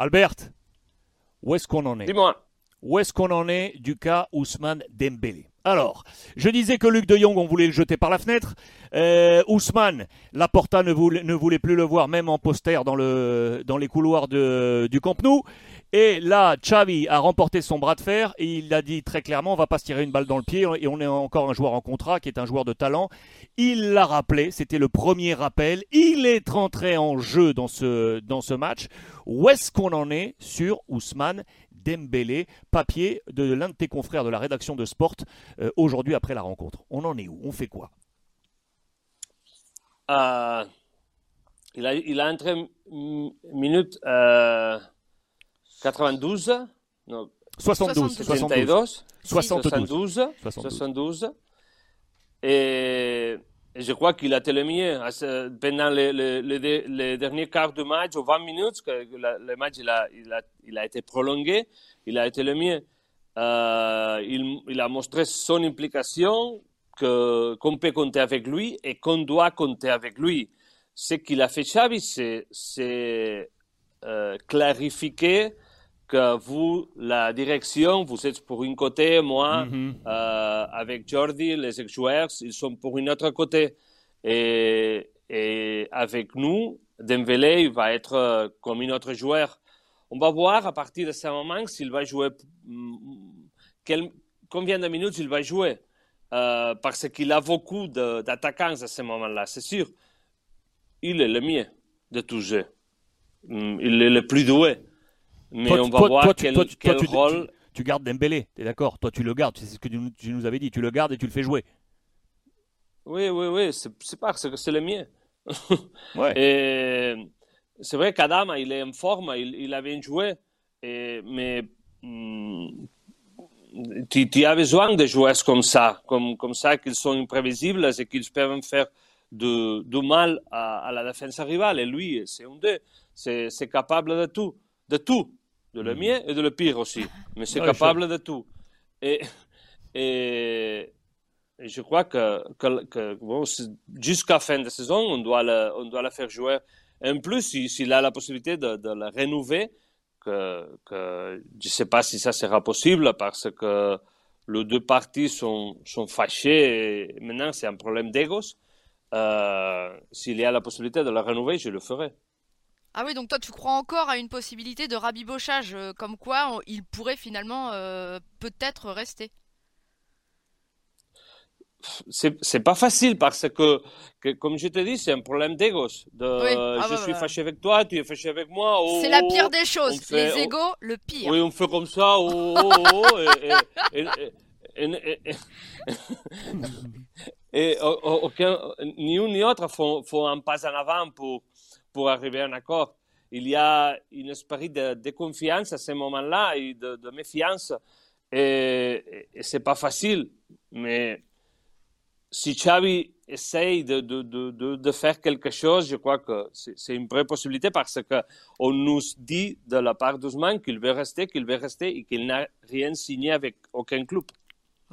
Albert, où est-ce qu'on en est? Dis-moi. Où est-ce qu'on en est du cas Ousmane Dembélé? Alors, je disais que Luc de Jong, on voulait le jeter par la fenêtre. Euh, Ousmane, Laporta ne voulait, ne voulait plus le voir, même en poster dans, le, dans les couloirs du Camp Nou. Et là, Xavi a remporté son bras de fer et il a dit très clairement on va pas se tirer une balle dans le pied et on est encore un joueur en contrat qui est un joueur de talent. Il l'a rappelé, c'était le premier rappel. Il est rentré en jeu dans ce, dans ce match. Où est-ce qu'on en est sur Ousmane Dembélé, papier de l'un de tes confrères de la rédaction de Sport euh, aujourd'hui après la rencontre. On en est où? On fait quoi? Euh, il, a, il a entré minute euh, 92 non, 72, 72. 72. 72. 72. Et, je crois qu'il a été le mieux. Pendant les, les, les, derniers quarts de match, aux 20 minutes, que le match il a, été prolongé, il a été le mieux. Euh, il, il, a montré son implication, qu'on peut compter avec lui et qu'on doit compter avec lui. Ce qu'il a fait Xavi, c'est euh, clarifier que vous, la direction, vous êtes pour une côté, moi, mm -hmm. euh, avec Jordi, les ex-joueurs, ils sont pour une autre côté. Et, et avec nous, Dembélé, il va être euh, comme un autre joueur. On va voir à partir de ce moment s'il va jouer, quel, combien de minutes il va jouer. Euh, parce qu'il a beaucoup d'attaquants à ce moment-là, c'est sûr. Il est le mieux de tout jeu. Il est le plus doué. Mais toi, on va toi, voir toi, quel, quel tu, rôle. Tu, tu, gardes Dembélé, t'es d'accord Toi, tu le gardes, c'est ce que tu, tu, nous avais dit. Tu le gardes et tu le fais jouer. Oui, oui, oui, c'est parce que c'est le mieux. ouais. Et c'est vrai qu'Adam, il est en forme, il, il a bien joué, et, mais mm, tu, tu, as besoin de joueurs comme ça, comme, comme ça, qu'ils sont imprévisibles et qu'ils peuvent faire du, du mal à, à, la défense rivale. Et lui, c'est un d'eux. C'est capable de tout. De tout. De le mieux et de le pire aussi. Mais c'est capable de tout. Et, et, et, je crois que, que, que bon, jusqu'à la fin de saison, on doit le, on doit le faire jouer. En plus, s'il si, a la possibilité de, de le renouveler, que, que je ne sais pas si ça sera possible parce que les deux parties sont, sont fâchées et maintenant c'est un problème d'égos. Euh, S'il y a la possibilité de la renouveler, je le ferai. Ah oui, donc toi tu crois encore à une possibilité de rabibochage, euh, comme quoi on, il pourrait finalement euh, peut-être rester c'est pas facile parce que, que, comme je te dis, c'est un problème d'égos. De, oui. ah, je bah, suis bah. fâché avec toi, tu es fâché avec moi. Oh, c'est la oh, pire des choses. fait, Les égos, le pire. Oui, on fait comme ça. Oh, oh, et, et, et, et, aucun, ni un ni autre font, font un pas en avant pour, pour arriver à un accord. Il y a un esprit de, confiance à ce moment-là et de, méfiance. Et, et c'est pas facile, mais si Xavi essaye de, de, faire quelque chose, je crois que c'est une vraie possibilité parce qu'on nous dit de la part d'Ousmane qu'il veut rester, qu'il veut rester et qu'il n'a rien signé avec aucun club.